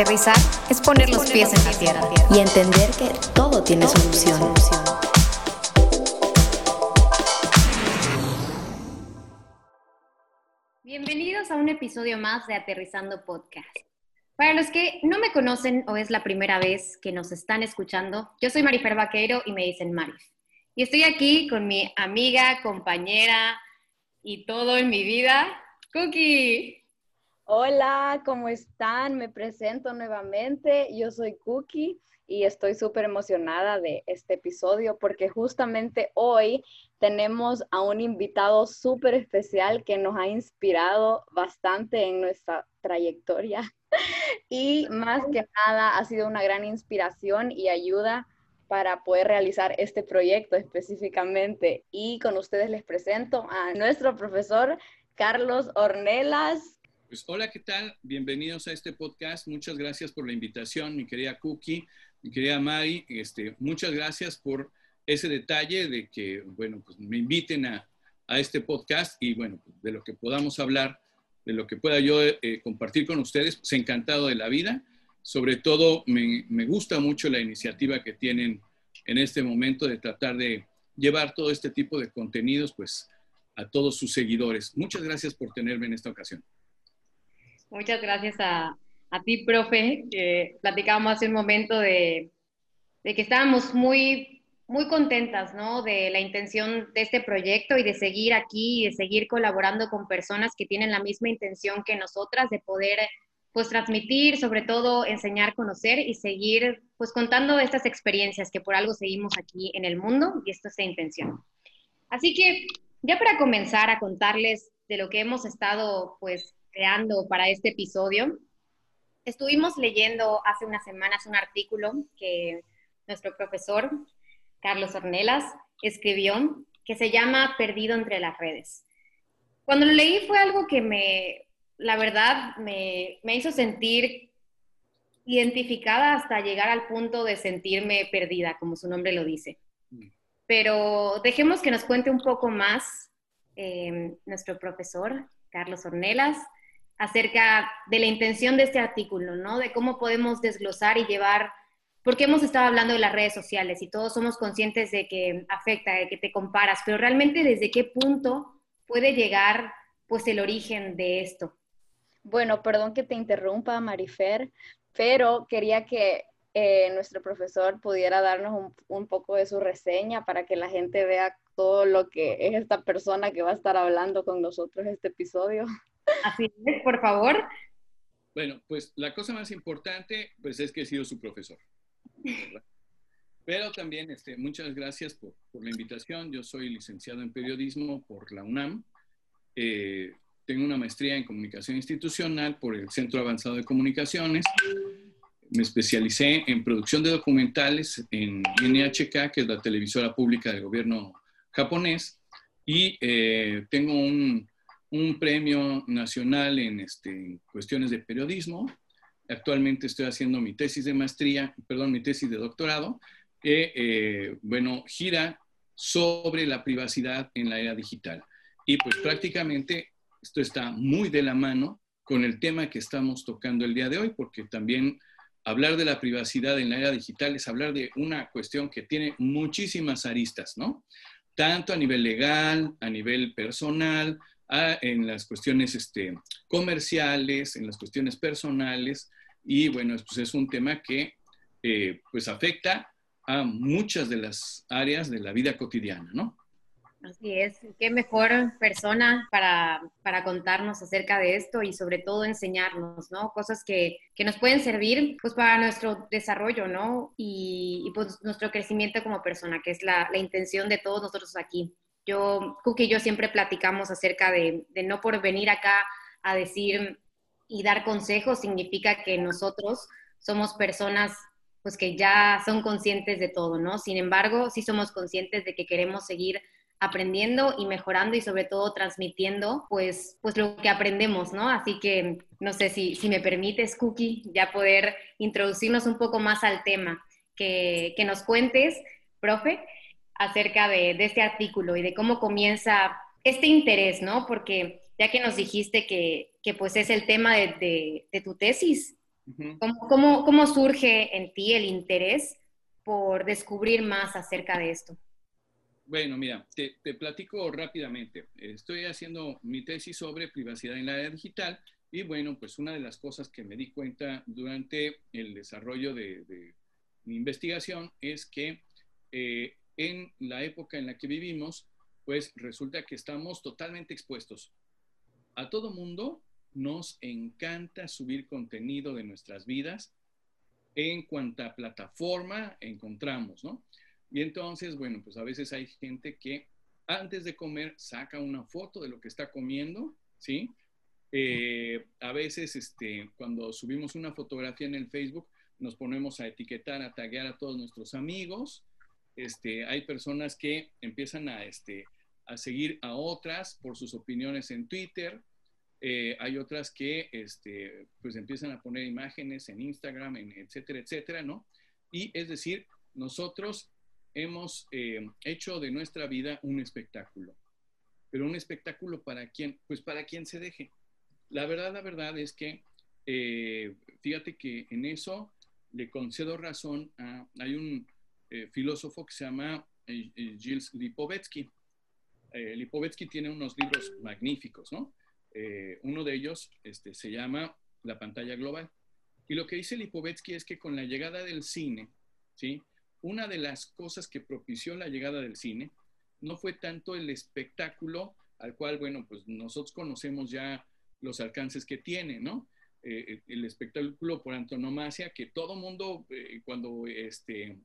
Aterrizar es poner los pies en la tierra y entender que todo tiene solución. Bienvenidos a un episodio más de Aterrizando Podcast. Para los que no me conocen o es la primera vez que nos están escuchando, yo soy Marifer Vaqueiro y me dicen Marif. Y estoy aquí con mi amiga, compañera y todo en mi vida, Cookie. Hola, ¿cómo están? Me presento nuevamente. Yo soy Cookie y estoy súper emocionada de este episodio porque justamente hoy tenemos a un invitado súper especial que nos ha inspirado bastante en nuestra trayectoria y más que nada ha sido una gran inspiración y ayuda para poder realizar este proyecto específicamente. Y con ustedes les presento a nuestro profesor Carlos Ornelas. Pues hola, ¿qué tal? Bienvenidos a este podcast. Muchas gracias por la invitación, mi querida Cookie, mi querida Mari. Este, muchas gracias por ese detalle de que, bueno, pues me inviten a, a este podcast y, bueno, pues, de lo que podamos hablar, de lo que pueda yo eh, compartir con ustedes. Pues encantado de la vida. Sobre todo, me, me gusta mucho la iniciativa que tienen en este momento de tratar de llevar todo este tipo de contenidos, pues, a todos sus seguidores. Muchas gracias por tenerme en esta ocasión. Muchas gracias a, a ti, profe, que platicábamos hace un momento de, de, que estábamos muy, muy contentas, ¿no? De la intención de este proyecto y de seguir aquí y de seguir colaborando con personas que tienen la misma intención que nosotras de poder, pues, transmitir, sobre todo, enseñar, conocer y seguir, pues, contando estas experiencias que por algo seguimos aquí en el mundo y esto es la intención. Así que, ya para comenzar a contarles de lo que hemos estado, pues, creando para este episodio. Estuvimos leyendo hace unas semanas un artículo que nuestro profesor Carlos Ornelas escribió que se llama Perdido entre las redes. Cuando lo leí fue algo que me, la verdad, me, me hizo sentir identificada hasta llegar al punto de sentirme perdida, como su nombre lo dice. Mm. Pero dejemos que nos cuente un poco más eh, nuestro profesor, Carlos Ornelas, acerca de la intención de este artículo, ¿no? De cómo podemos desglosar y llevar, porque hemos estado hablando de las redes sociales y todos somos conscientes de que afecta, de que te comparas, pero realmente desde qué punto puede llegar pues el origen de esto. Bueno, perdón que te interrumpa, Marifer, pero quería que eh, nuestro profesor pudiera darnos un, un, poco de su reseña para que la gente vea todo lo que es esta persona que va a estar hablando con nosotros este episodio. Así es, por favor. Bueno, pues la cosa más importante pues es que he sido su profesor. Pero también este, muchas gracias por, la invitación. Yo soy licenciado en periodismo por la UNAM. Eh, tengo una maestría en comunicación institucional por el Centro Avanzado de Comunicaciones. Me especialicé en producción de documentales en NHK, que es la televisora pública del gobierno japonés. Y eh, tengo un un premio nacional en, este, cuestiones de periodismo. Actualmente estoy haciendo mi tesis de maestría, perdón, mi tesis de doctorado, que, eh, bueno, gira sobre la privacidad en la era digital. Y pues prácticamente esto está muy de la mano con el tema que estamos tocando el día de hoy, porque también hablar de la privacidad en la era digital es hablar de una cuestión que tiene muchísimas aristas, ¿no? Tanto a nivel legal, a nivel personal, en las cuestiones este, comerciales, en las cuestiones personales, y bueno, pues es un tema que eh, pues afecta a muchas de las áreas de la vida cotidiana, ¿no? Así es, qué mejor persona para, para, contarnos acerca de esto y sobre todo enseñarnos, ¿no? Cosas que, que nos pueden servir pues para nuestro desarrollo, ¿no? Y, y pues nuestro crecimiento como persona, que es la, la intención de todos nosotros aquí. Yo, Cookie y yo siempre platicamos acerca de, no por venir acá a decir y dar consejos significa que nosotros somos personas pues que ya son conscientes de todo, ¿no? Sin embargo, sí somos conscientes de que queremos seguir aprendiendo y mejorando y sobre todo transmitiendo pues, pues lo que aprendemos, ¿no? Así que no sé si, si me permites, Cookie, ya poder introducirnos un poco más al tema, que, que nos cuentes, profe, acerca de, este artículo y de cómo comienza este interés, ¿no? Porque ya que nos dijiste que, pues es el tema de, tu tesis, ¿Cómo, cómo, surge en ti el interés por descubrir más acerca de esto? Bueno, mira, te, te, platico rápidamente. Estoy haciendo mi tesis sobre privacidad en la era digital y bueno, pues una de las cosas que me di cuenta durante el desarrollo de, mi investigación es que eh, en la época en la que vivimos, pues resulta que estamos totalmente expuestos. A todo mundo nos encanta subir contenido de nuestras vidas en cuanta plataforma encontramos, ¿no? Y entonces, bueno, pues a veces hay gente que antes de comer saca una foto de lo que está comiendo, ¿sí? Eh, a veces, este, cuando subimos una fotografía en el Facebook, nos ponemos a etiquetar, a taguear a todos nuestros amigos. Este, hay personas que empiezan a, este, a seguir a otras por sus opiniones en Twitter. Eh, hay otras que este, pues empiezan a poner imágenes en Instagram, en etcétera, etcétera, ¿no? Y es decir, nosotros hemos eh, hecho de nuestra vida un espectáculo. Pero un espectáculo para quién? Pues para quien se deje. La verdad, la verdad es que, eh, fíjate que en eso le concedo razón a, hay un filósofo que se llama Gilles Lipovetsky. Lipovetsky tiene unos libros magníficos, ¿no? Eh, uno de ellos este, se llama La pantalla global. Y lo que dice Lipovetsky es que con la llegada del cine, ¿sí? una de las cosas que propició la llegada del cine no fue tanto el espectáculo al cual, bueno, pues nosotros conocemos ya los alcances que tiene, ¿no? Eh, el espectáculo por antonomasia que todo mundo, eh, cuando, este,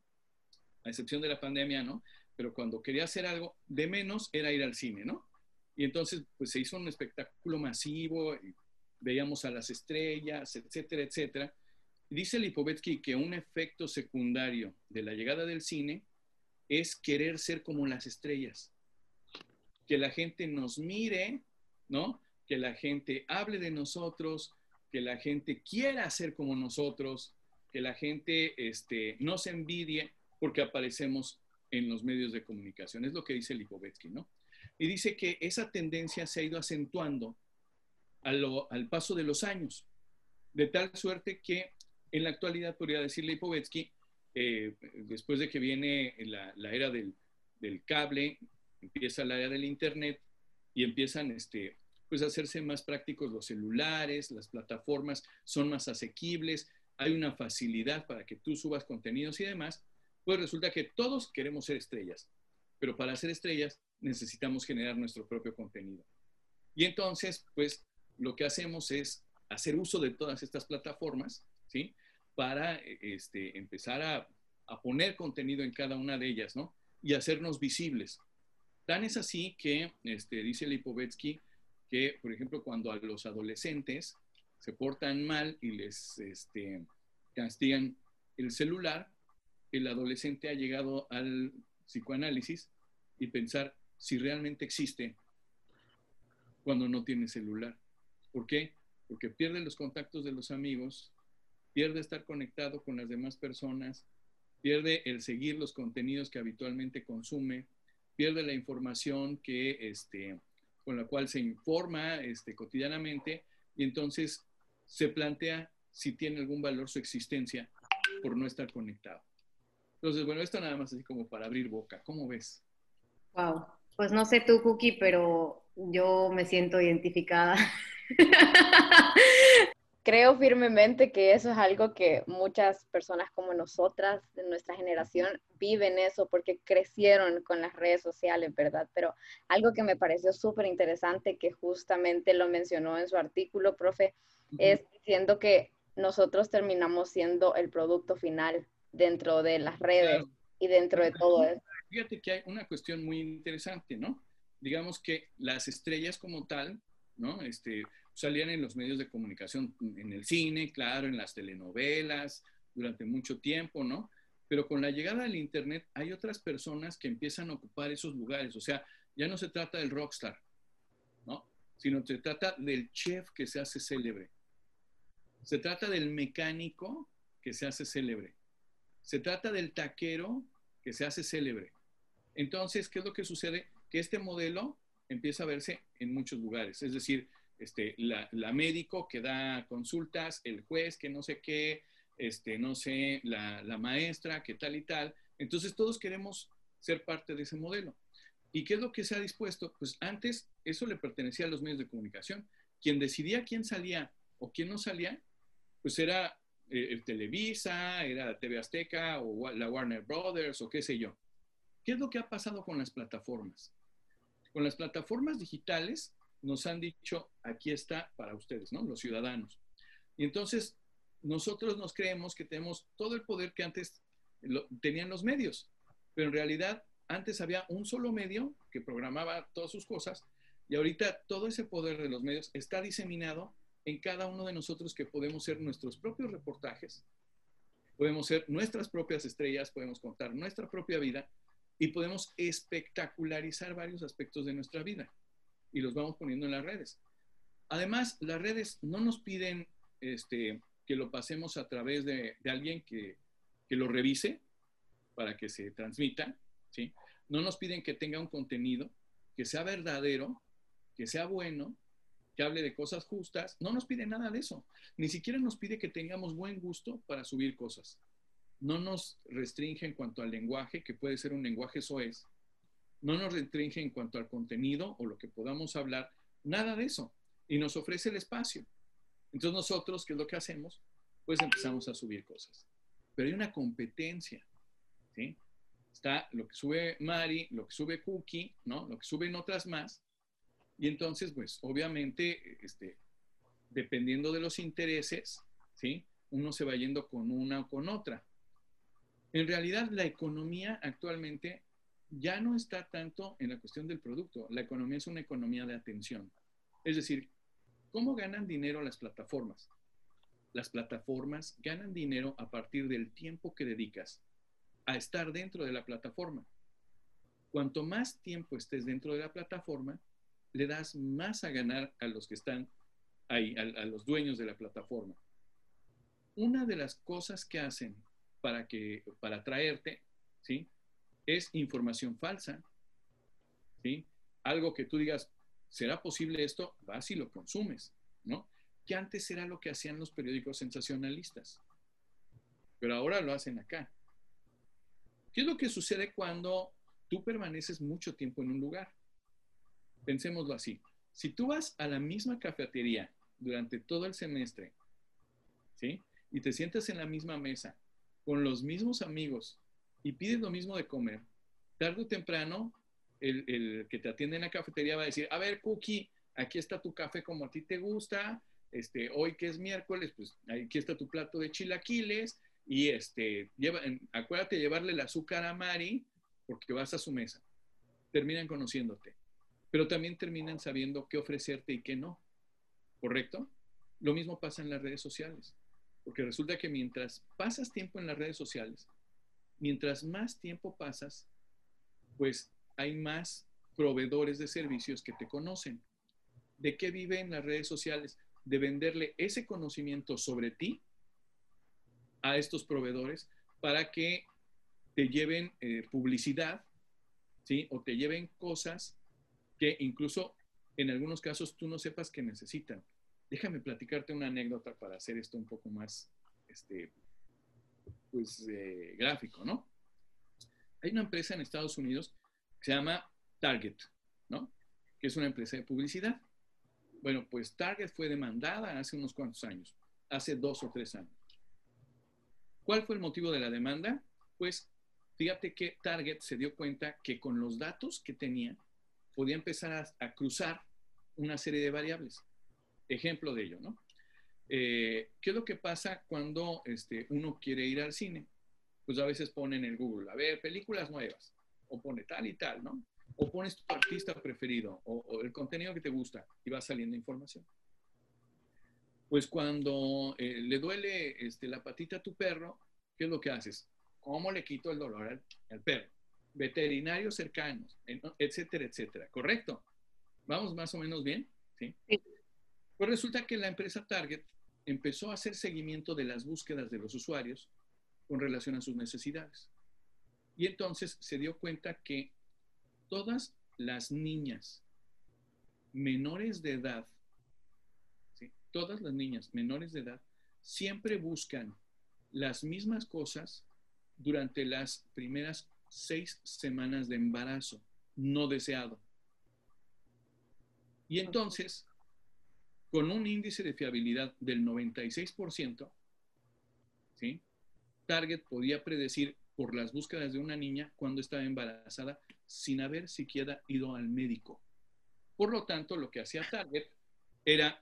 a excepción de la pandemia, ¿no? Pero cuando quería hacer algo, de menos era ir al cine, ¿no? Y entonces, pues se hizo un espectáculo masivo, veíamos a las estrellas, etcétera, etcétera. Dice Lipovetsky que un efecto secundario de la llegada del cine es querer ser como las estrellas. Que la gente nos mire, ¿no? Que la gente hable de nosotros, que la gente quiera ser como nosotros, que la gente este, nos envidie porque aparecemos en los medios de comunicación. Es lo que dice Lipovetsky, ¿no? Y dice que esa tendencia se ha ido acentuando al paso de los años, de tal suerte que en la actualidad, podría decirle Lipovetsky, eh, después de que viene la, era del, cable, empieza la era del Internet y empiezan este, pues, a hacerse más prácticos los celulares, las plataformas son más asequibles, hay una facilidad para que tú subas contenidos y demás, pues resulta que todos queremos ser estrellas, pero para ser estrellas necesitamos generar nuestro propio contenido. Y entonces, pues lo que hacemos es hacer uso de todas estas plataformas, ¿sí? Para este, empezar a, poner contenido en cada una de ellas, ¿no? Y hacernos visibles. Tan es así que, este, dice Lipovetsky, que, por ejemplo, cuando a los adolescentes se portan mal y les este, castigan el celular, el adolescente ha llegado al psicoanálisis y pensar, si realmente existe cuando no tiene celular. ¿Por qué? Porque pierde los contactos de los amigos, pierde estar conectado con las demás personas, pierde el seguir los contenidos que habitualmente consume, pierde la información que, este, con la cual se informa este, cotidianamente y entonces se plantea si tiene algún valor su existencia por no estar conectado. Entonces, bueno, esto nada más así como para abrir boca. ¿Cómo ves? Wow. Pues no sé tú, Cookie, pero yo me siento identificada. Creo firmemente que eso es algo que muchas personas como nosotras, de nuestra generación, viven eso porque crecieron con las redes sociales, ¿verdad? Pero algo que me pareció súper interesante, que justamente lo mencionó en su artículo, profe, es diciendo que nosotros terminamos siendo el producto final dentro de las redes y dentro de todo eso. Fíjate que hay una cuestión muy interesante, ¿no? Digamos que las estrellas como tal, ¿no? Este, salían en los medios de comunicación, en el cine, claro, en las telenovelas, durante mucho tiempo, ¿no? Pero con la llegada del Internet hay otras personas que empiezan a ocupar esos lugares. O sea, ya no se trata del rockstar, ¿no? Sino se trata del chef que se hace célebre. Se trata del mecánico que se hace célebre. Se trata del taquero que se hace célebre. Entonces, ¿qué es lo que sucede? Que este modelo empieza a verse en muchos lugares. Es decir, este, la, médico que da consultas, el juez que no sé qué, este, no sé, la, la maestra que tal y tal. Entonces todos queremos ser parte de ese modelo. ¿Y qué es lo que se ha dispuesto? Pues antes eso le pertenecía a los medios de comunicación. Quien decidía quién salía o quién no salía, pues era eh, el Televisa, era TV Azteca o la Warner Brothers o qué sé yo. ¿Qué es lo que ha pasado con las plataformas? Con las plataformas digitales nos han dicho, aquí está para ustedes, ¿no? Los ciudadanos. Y entonces nosotros nos creemos que tenemos todo el poder que antes tenían los medios, pero en realidad antes había un solo medio que programaba todas sus cosas y ahorita todo ese poder de los medios está diseminado en cada uno de nosotros que podemos ser nuestros propios reportajes, podemos ser nuestras propias estrellas, podemos contar nuestra propia vida y podemos espectacularizar varios aspectos de nuestra vida y los vamos poniendo en las redes. Además, las redes no nos piden este, que lo pasemos a través de, alguien que, que, lo revise para que se transmita, ¿sí? No nos piden que tenga un contenido que sea verdadero, que sea bueno, que hable de cosas justas. No nos pide nada de eso. Ni siquiera nos pide que tengamos buen gusto para subir cosas. No nos restringe en cuanto al lenguaje, que puede ser un lenguaje soez, no nos restringe en cuanto al contenido o lo que podamos hablar, nada de eso. Y nos ofrece el espacio. Entonces nosotros, ¿qué es lo que hacemos? Pues empezamos a subir cosas. Pero hay una competencia, ¿sí? Está lo que sube Mari, lo que sube Cookie, ¿no? Lo que suben otras más. Y entonces, pues, obviamente, este, dependiendo de los intereses, ¿sí? Uno se va yendo con una o con otra. En realidad, la economía actualmente ya no está tanto en la cuestión del producto. La economía es una economía de atención. Es decir, ¿cómo ganan dinero las plataformas? Las plataformas ganan dinero a partir del tiempo que dedicas a estar dentro de la plataforma. Cuanto más tiempo estés dentro de la plataforma, le das más a ganar a los que están ahí, a, los dueños de la plataforma. Una de las cosas que hacen para, que, para atraerte, ¿sí? es información falsa. ¿sí? Algo que tú digas, ¿será posible esto? Vas y lo consumes, ¿no? Que antes era lo que hacían los periódicos sensacionalistas, pero ahora lo hacen acá. ¿Qué es lo que sucede cuando tú permaneces mucho tiempo en un lugar? Pensémoslo así. Si tú vas a la misma cafetería durante todo el semestre, ¿sí? Y te sientas en la misma mesa con los mismos amigos y pides lo mismo de comer, tarde o temprano, el, que te atiende en la cafetería va a decir, a ver, Cookie, aquí está tu café como a ti te gusta, este, hoy que es miércoles, pues aquí está tu plato de chilaquiles y este, lleva, acuérdate de llevarle el azúcar a Mari porque vas a su mesa. Terminan conociéndote, pero también terminan sabiendo qué ofrecerte y qué no. ¿Correcto? Lo mismo pasa en las redes sociales, porque resulta que mientras pasas tiempo en las redes sociales, mientras más tiempo pasas, pues hay más proveedores de servicios que te conocen. ¿De qué viven las redes sociales? De venderle ese conocimiento sobre ti a estos proveedores para que te lleven eh, publicidad, ¿sí? O te lleven cosas que incluso en algunos casos tú no sepas que necesitan. Déjame platicarte una anécdota para hacer esto un poco más este, pues, eh, gráfico, ¿no? Hay una empresa en Estados Unidos que se llama Target, ¿no? Que es una empresa de publicidad. Bueno, pues Target fue demandada hace unos cuantos años, hace dos o tres años. ¿Cuál fue el motivo de la demanda? Pues fíjate que Target se dio cuenta que con los datos que tenía podía empezar a, cruzar una serie de variables. Ejemplo de ello, ¿no? Eh, ¿Qué es lo que pasa cuando este, uno quiere ir al cine? Pues a veces pone en el Google, a ver, películas nuevas, o pone tal y tal, ¿no? O pones tu artista preferido, o, el contenido que te gusta, y va saliendo información. Pues cuando eh, le duele este, la patita a tu perro, ¿qué es lo que haces? ¿Cómo le quito el dolor al perro? Veterinarios cercanos, etcétera, etcétera. ¿Correcto? ¿Vamos más o menos bien? ¿Sí? sí. Pues resulta que la empresa Target empezó a hacer seguimiento de las búsquedas de los usuarios con relación a sus necesidades. Y entonces se dio cuenta que todas las niñas menores de edad todas las niñas menores de edad siempre buscan las mismas cosas durante las primeras seis semanas de embarazo no deseado. Y entonces, con un índice de fiabilidad del 96%, ¿sí? Target podía predecir por las búsquedas de una niña cuando estaba embarazada sin haber siquiera ido al médico. Por lo tanto, lo que hacía Target era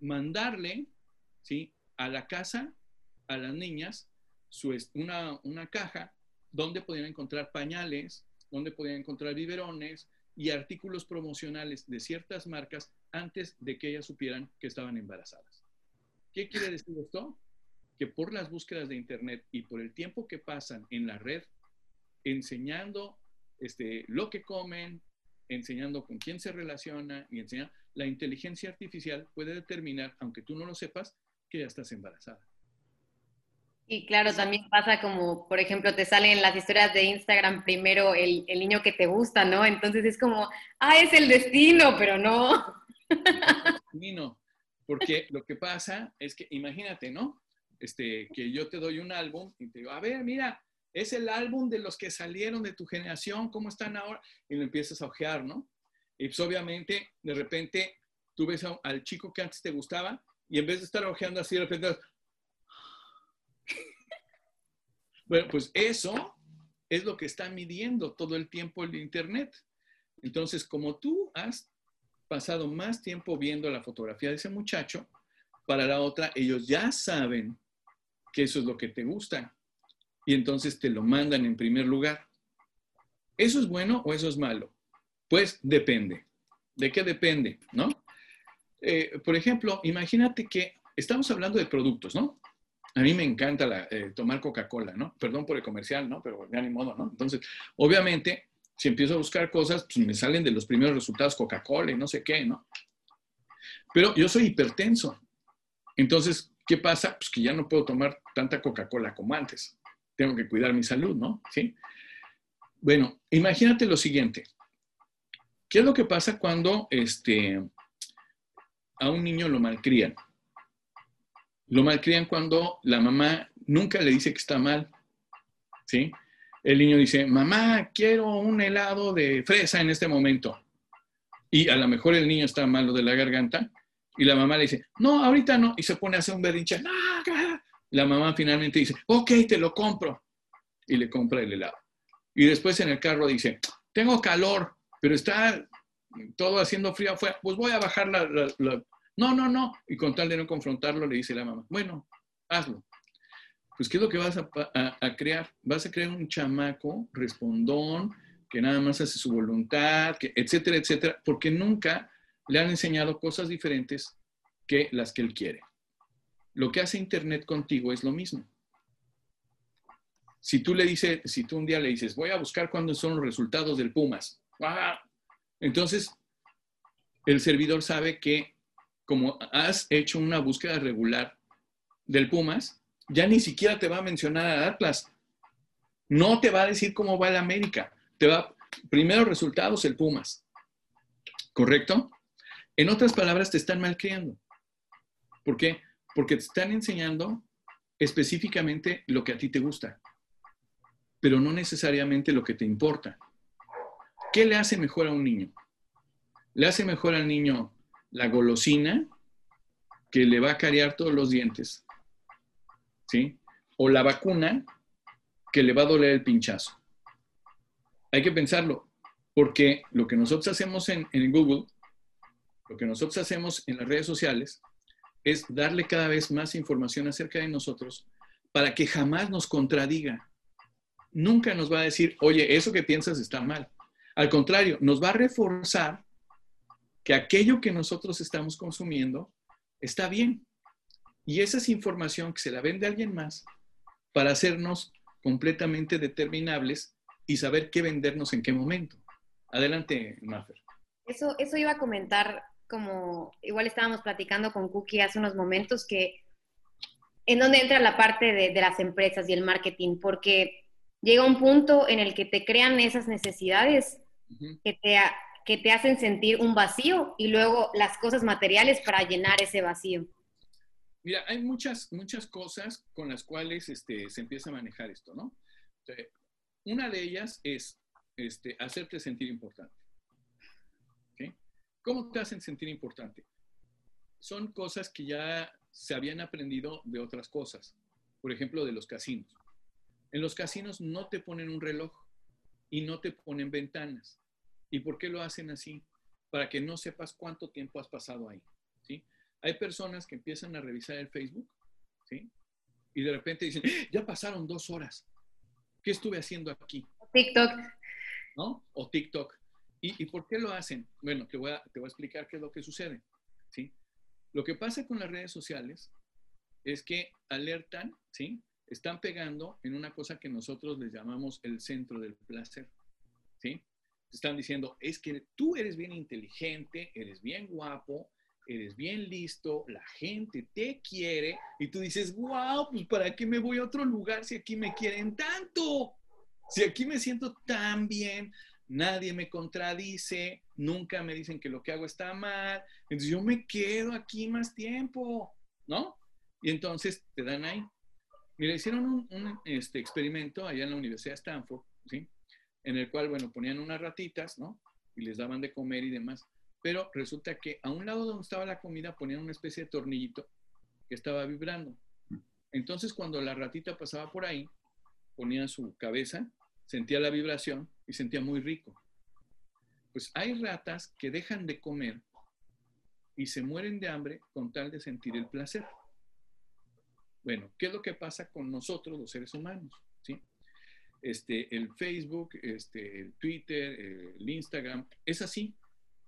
mandarle ¿sí? a la casa a las niñas su, una, una caja donde podían encontrar pañales, donde podían encontrar biberones y artículos promocionales de ciertas marcas antes de que ellas supieran que estaban embarazadas. ¿Qué quiere decir esto? Que por las búsquedas de Internet y por el tiempo que pasan en la red enseñando este, lo que comen, enseñando con quién se relaciona y enseñando, la inteligencia artificial puede determinar, aunque tú no lo sepas, que ya estás embarazada. Y claro, también pasa como, por ejemplo, te salen las historias de Instagram primero el, el niño que te gusta, ¿no? Entonces es como, ah, es el destino, pero no. Destino, porque lo que pasa es que, imagínate, ¿no? Este, que yo te doy un álbum y te digo, a ver, mira, es el álbum de los que salieron de tu generación, ¿cómo están ahora? Y lo empiezas a ojear, ¿no? Y pues obviamente, de repente, tú ves al chico que antes te gustaba y en vez de estar ojeando así, de repente, bueno, pues eso es lo que está midiendo todo el tiempo el Internet. Entonces, como tú has pasado más tiempo viendo la fotografía de ese muchacho, para la otra, ellos ya saben que eso es lo que te gusta y entonces te lo mandan en primer lugar. ¿Eso es bueno o eso es malo? Pues depende. ¿De qué depende? ¿No? Eh, por ejemplo, imagínate que estamos hablando de productos, ¿no? A mí me encanta eh, tomar Coca-Cola, ¿no? Perdón por el comercial, ¿no? Pero ya ni modo, ¿no? Entonces, obviamente, si empiezo a buscar cosas, pues me salen de los primeros resultados Coca-Cola y no sé qué, ¿no? Pero yo soy hipertenso. Entonces, ¿qué pasa? Pues que ya no puedo tomar tanta Coca-Cola como antes. Tengo que cuidar mi salud, ¿no? Sí. Bueno, imagínate lo siguiente. ¿Qué es lo que pasa cuando este, a un niño lo malcrían? Lo malcrían cuando la mamá nunca le dice que está mal. ¿Sí? El niño dice, mamá, quiero un helado de fresa en este momento. Y a lo mejor el niño está malo de la garganta y la mamá le dice, no, ahorita no. Y se pone a hacer un berrinche. La mamá finalmente dice, ok, te lo compro. Y le compra el helado. Y después en el carro dice, tengo calor, pero está todo haciendo frío afuera. Pues voy a bajar la, no, no, no. Y con tal de no confrontarlo, le dice la mamá, bueno, hazlo. Pues, ¿qué es lo que vas a, crear? Vas a crear un chamaco respondón, que nada más hace su voluntad, que, etcétera, etcétera, porque nunca le han enseñado cosas diferentes que las que él quiere. Lo que hace Internet contigo es lo mismo. Si tú le dices, si tú un día le dices, voy a buscar cuándo son los resultados del Pumas, entonces el servidor sabe que como has hecho una búsqueda regular del Pumas, ya ni siquiera te va a mencionar a Atlas. No te va a decir cómo va el América. Te va, primero resultados, el Pumas. ¿Correcto? En otras palabras, te están malcriando. ¿Por qué? Porque te están enseñando específicamente lo que a ti te gusta, pero no necesariamente lo que te importa. ¿Qué le hace mejor a un niño? Le hace mejor al niño la golosina que le va a cariar todos los dientes, ¿sí? O la vacuna que le va a doler el pinchazo. Hay que pensarlo, porque lo que nosotros hacemos en, en Google, lo que nosotros hacemos en las redes sociales, es darle cada vez más información acerca de nosotros para que jamás nos contradiga. Nunca nos va a decir, oye, eso que piensas está mal. Al contrario, nos va a reforzar que aquello que nosotros estamos consumiendo está bien. Y esa es información que se la vende a alguien más para hacernos completamente determinables y saber qué vendernos en qué momento. Adelante, Maffer. Eso, eso iba a comentar, como igual estábamos platicando con Cookie hace unos momentos, que en dónde entra la parte de, de las empresas y el marketing, porque llega un punto en el que te crean esas necesidades que te, que te hacen sentir un vacío y luego las cosas materiales para llenar ese vacío? Mira, hay muchas, muchas cosas con las cuales este, se empieza a manejar esto, ¿no? Una de ellas es este, hacerte sentir importante. ¿Cómo te hacen sentir importante? Son cosas que ya se habían aprendido de otras cosas. Por ejemplo, de los casinos. En los casinos no te ponen un reloj y no te ponen ventanas. ¿Y por qué lo hacen así? Para que no sepas cuánto tiempo has pasado ahí. ¿sí? Hay personas que empiezan a revisar el Facebook ¿sí? y de repente dicen, ¡Ah! ya pasaron dos horas. ¿Qué estuve haciendo aquí? TikTok. ¿No? O TikTok. ¿Y, por qué lo hacen? Bueno, te voy, a, te voy a explicar qué es lo que sucede. ¿sí? Lo que pasa con las redes sociales es que alertan, ¿sí? Están pegando en una cosa que nosotros les llamamos el centro del placer, ¿sí? Están diciendo, es que tú eres bien inteligente, eres bien guapo, eres bien listo, la gente te quiere y tú dices, wow, pues ¿para qué me voy a otro lugar si aquí me quieren tanto? Si aquí me siento tan bien, nadie me contradice, nunca me dicen que lo que hago está mal, entonces yo me quedo aquí más tiempo, ¿no? Y entonces te dan ahí. Mira, hicieron un, este, experimento allá en la Universidad de Stanford, ¿sí? En el cual, bueno, ponían unas ratitas, ¿no? Y les daban de comer y demás. Pero resulta que a un lado donde estaba la comida ponían una especie de tornillito que estaba vibrando. Entonces, cuando la ratita pasaba por ahí, ponía su cabeza, sentía la vibración y sentía muy rico. Pues hay ratas que dejan de comer y se mueren de hambre con tal de sentir el placer. Bueno, ¿qué es lo que pasa con nosotros, los seres humanos? ¿Sí? Este, el Facebook, este, el Twitter, el Instagram, es así,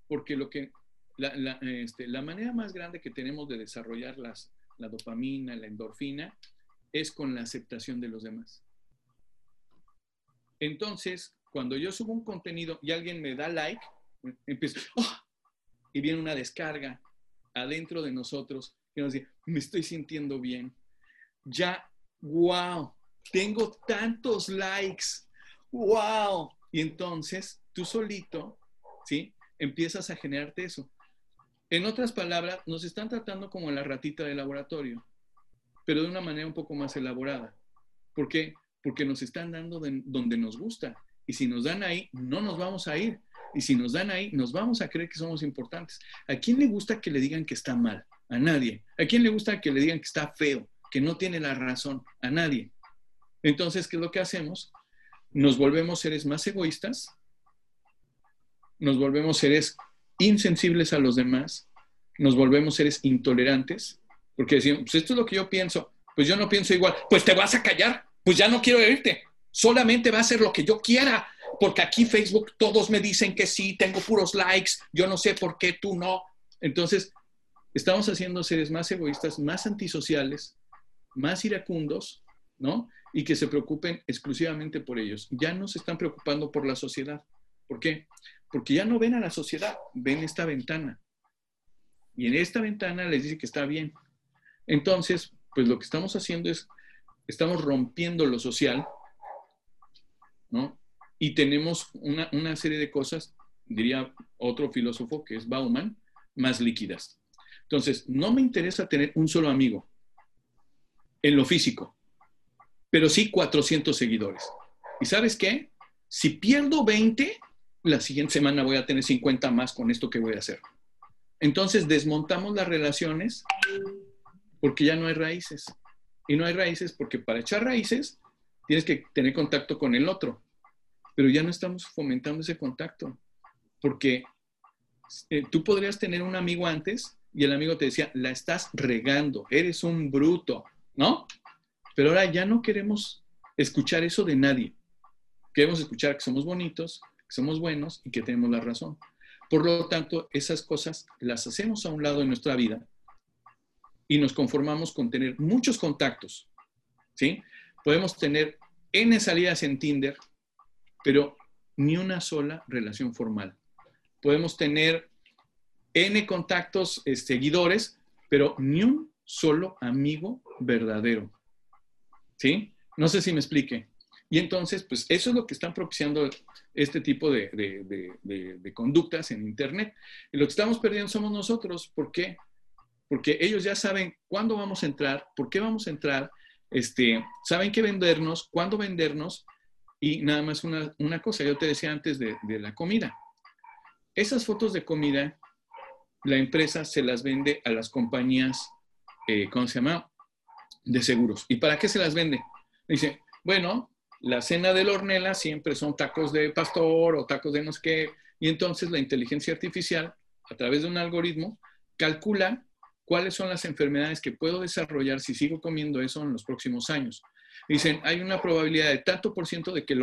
porque lo que, la, este, la manera más grande que tenemos de desarrollar las, la dopamina, la endorfina, es con la aceptación de los demás. Entonces, cuando yo subo un contenido y alguien me da like, empiezo, ¡oh! y viene una descarga adentro de nosotros y nos dice, me estoy sintiendo bien. Ya, wow, tengo tantos likes, wow. Y entonces tú solito, ¿sí? Empiezas a generarte eso. En otras palabras, nos están tratando como la ratita de laboratorio, pero de una manera un poco más elaborada. ¿Por qué? porque nos están dando donde nos gusta. Y si nos dan ahí, no nos vamos a ir. Y si nos dan ahí, nos vamos a creer que somos importantes. ¿A quién le gusta que le digan que está mal? A nadie. ¿A quién le gusta que le digan que está feo, que no tiene la razón? A nadie. Entonces, ¿qué es lo que hacemos? Nos volvemos seres más egoístas, nos volvemos seres insensibles a los demás, nos volvemos seres intolerantes, porque decimos, pues esto es lo que yo pienso, pues yo no pienso igual, pues te vas a callar, pues ya no quiero irte. Solamente va a ser lo que yo quiera, porque aquí Facebook todos me dicen que sí, tengo puros likes, yo no sé por qué tú no. Entonces, estamos haciendo seres más egoístas, más antisociales, más iracundos, ¿no? Y que se preocupen exclusivamente por ellos. Ya no se están preocupando por la sociedad. ¿Por qué? Porque ya no ven a la sociedad, ven esta ventana. Y en esta ventana les dice que está bien. Entonces, pues lo que estamos haciendo es estamos rompiendo lo social, ¿no? Y tenemos una, serie de cosas, diría otro filósofo que es Bauman, más líquidas. Entonces, no me interesa tener un solo amigo en lo físico, pero sí 400 seguidores. ¿Y sabes qué? Si pierdo 20, la siguiente semana voy a tener 50 más con esto que voy a hacer. Entonces desmontamos las relaciones porque ya no hay raíces y no hay raíces porque para echar raíces tienes que tener contacto con el otro. Pero ya no estamos fomentando ese contacto porque eh, tú podrías tener un amigo antes y el amigo te decía, la estás regando, eres un bruto, ¿no? Pero ahora ya no queremos escuchar eso de nadie. Queremos escuchar que somos bonitos, que somos buenos y que tenemos la razón. Por lo tanto, esas cosas las hacemos a un lado de nuestra vida y nos conformamos con tener muchos contactos, ¿sí? Podemos tener N salidas en Tinder, pero ni una sola relación formal. Podemos tener N contactos, eh, seguidores, pero ni un solo amigo verdadero. ¿Sí? No sé si me explique. Y entonces, pues eso es lo que están propiciando este tipo de, conductas en Internet. Y lo que estamos perdiendo somos nosotros. ¿Por qué? Porque ellos ya saben cuándo vamos a entrar, por qué vamos a entrar, este, saben qué vendernos, cuándo vendernos. Y nada más una, una cosa, yo te decía antes de, la comida. Esas fotos de comida, la empresa se las vende a las compañías, eh, ¿cómo se llama? De seguros. ¿Y para qué se las vende? Dice, bueno, la cena del hornela siempre son tacos de pastor o tacos de no sé qué. Y entonces la inteligencia artificial, a través de un algoritmo, calcula cuáles son las enfermedades que puedo desarrollar si sigo comiendo eso en los próximos años. Dicen, hay una probabilidad de tanto por ciento de que el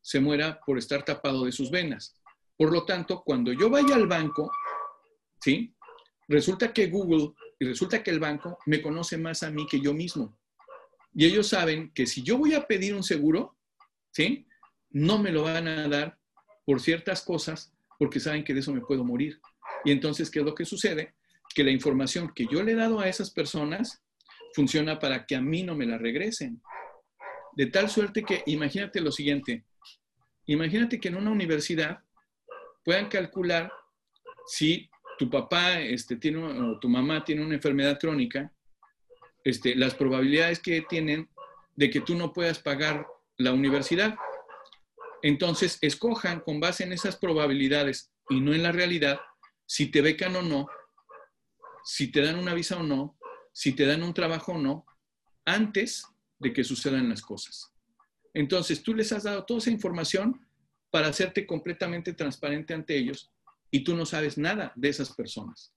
se muera por estar tapado de sus venas. Por lo tanto, cuando yo vaya al banco, ¿sí? Resulta que Google y resulta que el banco me conoce más a mí que yo mismo. Y ellos saben que si yo voy a pedir un seguro, ¿sí? No me lo van a dar por ciertas cosas porque saben que de eso me puedo morir. Y entonces, ¿qué es lo que sucede? Que la información que yo le he dado a esas personas funciona para que a mí no me la regresen. De tal suerte que, imagínate lo siguiente, imagínate que en una universidad puedan calcular si tu papá este, tiene, o tu mamá tiene una enfermedad crónica este, las probabilidades que tienen de que tú no puedas pagar la universidad. Entonces, escojan con base en esas probabilidades y no en la realidad si te becan o no, si te dan una visa o no, si te dan un trabajo o no, antes de que sucedan las cosas. Entonces, tú les has dado toda esa información para hacerte completamente transparente ante ellos y tú no sabes nada de esas personas.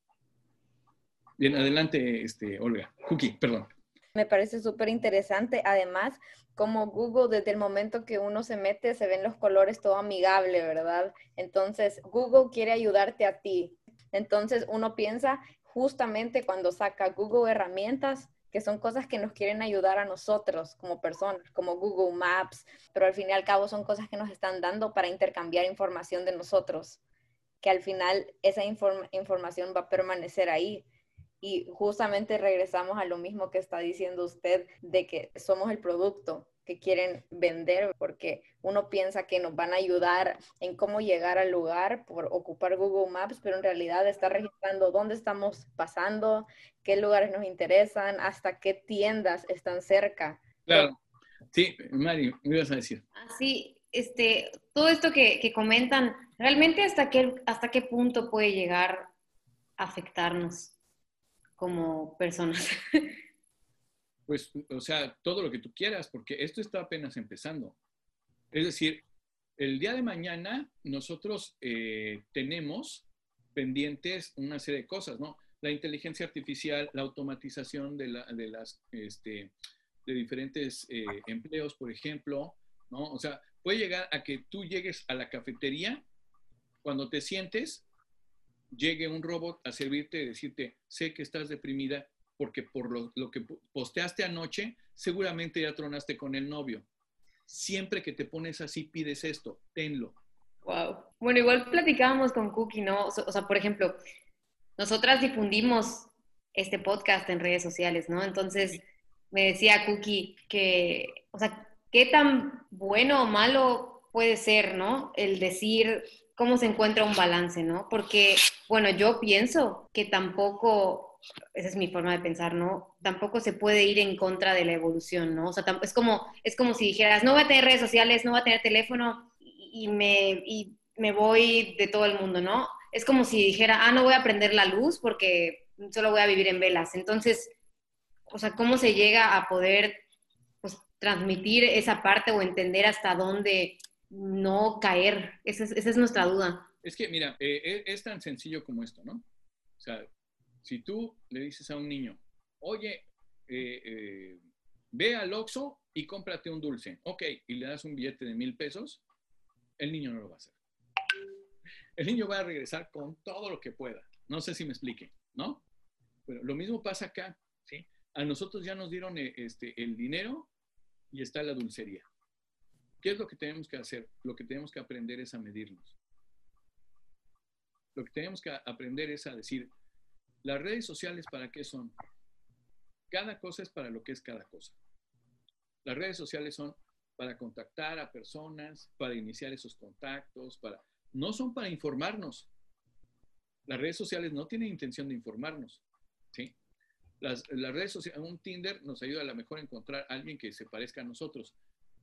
Bien, adelante, este, Olga. Cookie, perdón. Me parece súper interesante. Además, como Google, desde el momento que uno se mete, se ven los colores todo amigable, ¿verdad? Entonces, Google quiere ayudarte a ti. Entonces, uno piensa justamente cuando saca Google herramientas, que son cosas que nos quieren ayudar a nosotros como personas, como Google Maps, pero al fin y al cabo son cosas que nos están dando para intercambiar información de nosotros, que al final esa información va a permanecer ahí. Y justamente regresamos a lo mismo que está diciendo usted de que somos el producto que quieren vender porque uno piensa que nos van a ayudar en cómo llegar al lugar por ocupar Google Maps, pero en realidad está registrando dónde estamos pasando, qué lugares nos interesan, hasta qué tiendas están cerca. Claro. Sí, Mari, me ibas a decir. Sí, este, todo esto que, que comentan, realmente hasta qué, hasta qué punto puede llegar a afectarnos como personas? Pues, o sea, todo lo que tú quieras, porque esto está apenas empezando. Es decir, el día de mañana nosotros eh, tenemos pendientes una serie de cosas, ¿no? La inteligencia artificial, la automatización de, las, este, de diferentes eh, empleos, por ejemplo, ¿no? O sea, puede llegar a que tú llegues a la cafetería, cuando te sientes, llegue un robot a servirte y decirte, sé que estás deprimida porque por lo, que posteaste anoche, seguramente ya tronaste con el novio. Siempre que te pones así, pides esto, tenlo. Wow. Bueno, igual platicábamos con Cookie, ¿no? O sea, por ejemplo, nosotras difundimos este podcast en redes sociales, ¿no? Entonces, me decía Cookie que, o sea, qué tan bueno o malo puede ser, ¿no? El decir, cómo se encuentra un balance, ¿no? Porque, bueno, yo pienso que tampoco, esa es mi forma de pensar, ¿no? Tampoco se puede ir en contra de la evolución, ¿no? O sea, es como, es como si dijeras, no voy a tener redes sociales, no voy a tener teléfono y me, y me voy de todo el mundo, ¿no? Es como si dijera, ah, no voy a prender la luz porque solo voy a vivir en velas. Entonces, o sea, ¿cómo se llega a poder pues, transmitir esa parte o entender hasta dónde no caer? Esa es, nuestra duda. Es que, mira, eh, eh, es tan sencillo como esto, ¿no? O sea, si tú le dices a un niño, oye, eh, ve al Oxxo y cómprate un dulce, ok, y le das un billete de mil pesos, el niño no lo va a hacer. El niño va a regresar con todo lo que pueda. No sé si me explique, ¿no? Pero lo mismo pasa acá, ¿sí? A nosotros ya nos dieron este, el dinero y está la dulcería. ¿Qué es lo que tenemos que hacer? Lo que tenemos que aprender es a medirnos. Lo que tenemos que aprender es a decir, las redes sociales para qué son? Cada cosa es para lo que es cada cosa. Las redes sociales son para contactar a personas, para iniciar esos contactos, para no son para informarnos. Las redes sociales no tienen intención de informarnos, ¿sí? Las, las redes sociales, un Tinder nos ayuda a lo mejor a encontrar a alguien que se parezca a nosotros,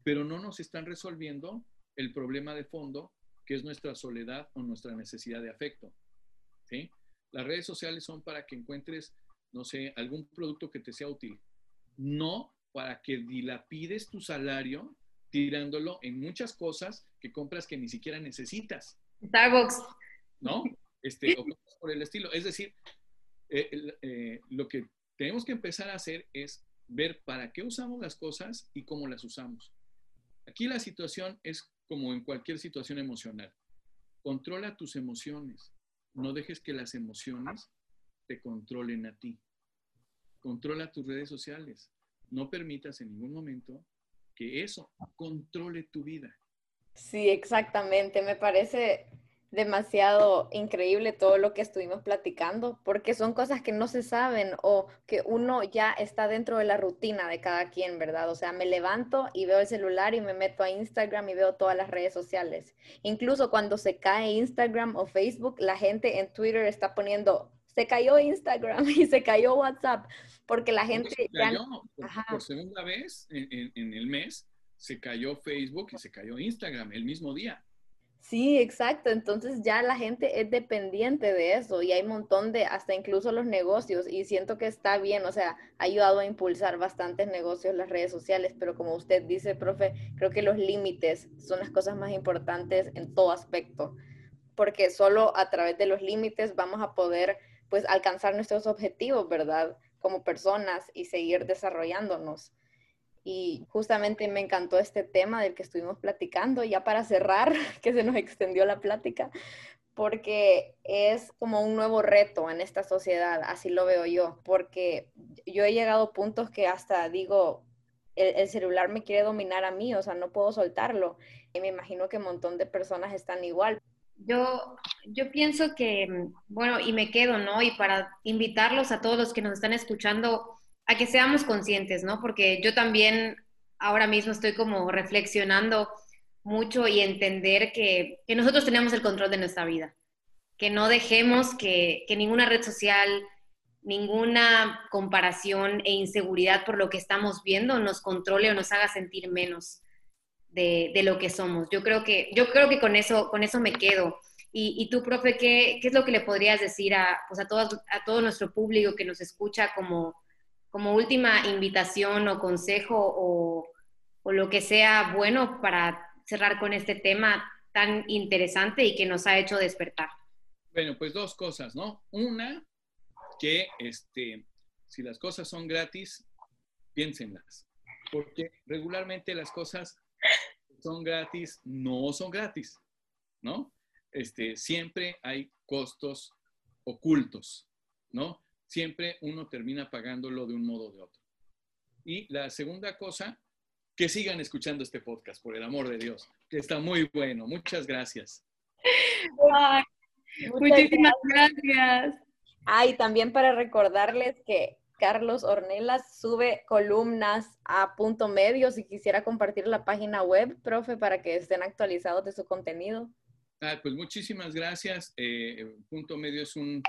pero no nos están resolviendo el problema de fondo, que es nuestra soledad o nuestra necesidad de afecto, ¿sí? Las redes sociales son para que encuentres, no sé, algún producto que te sea útil, no para que dilapides tu salario tirándolo en muchas cosas que compras que ni siquiera necesitas. Starbucks. ¿No? Este, o cosas por el estilo. Es decir, eh, eh, lo que tenemos que empezar a hacer es ver para qué usamos las cosas y cómo las usamos. Aquí la situación es como en cualquier situación emocional. Controla tus emociones. No dejes que las emociones te controlen a ti. Controla tus redes sociales. No permitas en ningún momento que eso controle tu vida. Sí, exactamente. Me parece demasiado increíble todo lo que estuvimos platicando, porque son cosas que no se saben o que uno ya está dentro de la rutina de cada quien, ¿verdad? O sea, me levanto y veo el celular y me meto a Instagram y veo todas las redes sociales. Incluso cuando se cae Instagram o Facebook, la gente en Twitter está poniendo, se cayó Instagram y se cayó WhatsApp, porque la gente... Se cayó, por, segunda vez en, en el mes, se cayó Facebook y se cayó Instagram el mismo día. Sí, exacto. Entonces ya la gente es dependiente de eso y hay un montón de, hasta incluso los negocios y siento que está bien, o sea, ha ayudado a impulsar bastantes negocios las redes sociales, pero como usted dice, profe, creo que los límites son las cosas más importantes en todo aspecto, porque solo a través de los límites vamos a poder pues alcanzar nuestros objetivos, ¿verdad? Como personas y seguir desarrollándonos. Y justamente me encantó este tema del que estuvimos platicando, ya para cerrar, que se nos extendió la plática, porque es como un nuevo reto en esta sociedad, así lo veo yo, porque yo he llegado a puntos que hasta digo, el, celular me quiere dominar a mí, o sea, no puedo soltarlo. Y me imagino que un montón de personas están igual. Yo, yo pienso que, bueno, y me quedo, ¿no? Y para invitarlos a todos los que nos están escuchando, a que seamos conscientes, ¿no? Porque yo también ahora mismo estoy como reflexionando mucho y entender que, nosotros tenemos el control de nuestra vida, que no dejemos que, ninguna red social, ninguna comparación e inseguridad por lo que estamos viendo nos controle o nos haga sentir menos de, lo que somos. Yo creo que, yo creo que con, eso, con eso me quedo. Y, tú, profe, ¿qué, ¿qué, es lo que le podrías decir a, pues a, todo, a todo nuestro público que nos escucha como como última invitación o consejo o, lo que sea bueno para cerrar con este tema tan interesante y que nos ha hecho despertar? Bueno, pues dos cosas, ¿no? Una, que este, si las cosas son gratis, piénsenlas, porque regularmente las cosas son gratis, no son gratis, ¿no? Este, siempre hay costos ocultos, ¿no? Siempre uno termina pagándolo de un modo o de otro. Y la segunda cosa, que sigan escuchando este podcast, por el amor de Dios, que está muy bueno. Muchas gracias. muchísimas gracias. Ah, y también para recordarles que Carlos Ornelas sube columnas a punto medio si quisiera compartir la página web, profe, para que estén actualizados de su contenido. Ah, pues muchísimas gracias. Eh, Punto Medio es un,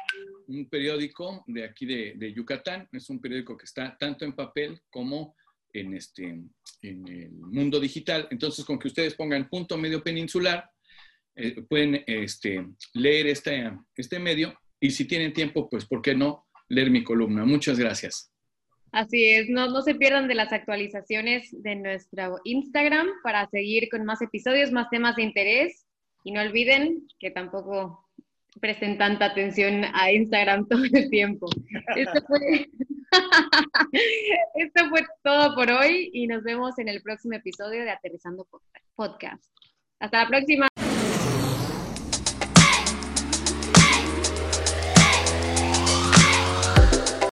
periódico de aquí de, Yucatán. Es un periódico que está tanto en papel como en, este, en el mundo digital. Entonces, con que ustedes pongan Punto Medio Peninsular, eh, pueden este, leer este, este medio y si tienen tiempo, pues, ¿por qué no leer mi columna? Muchas gracias. Así es, no, no se pierdan de las actualizaciones de nuestro Instagram para seguir con más episodios, más temas de interés y no olviden que tampoco presten tanta atención a Instagram todo el tiempo. Esto fue, todo por hoy y nos vemos en el próximo episodio de Aterrizando Podcast. Hasta la próxima.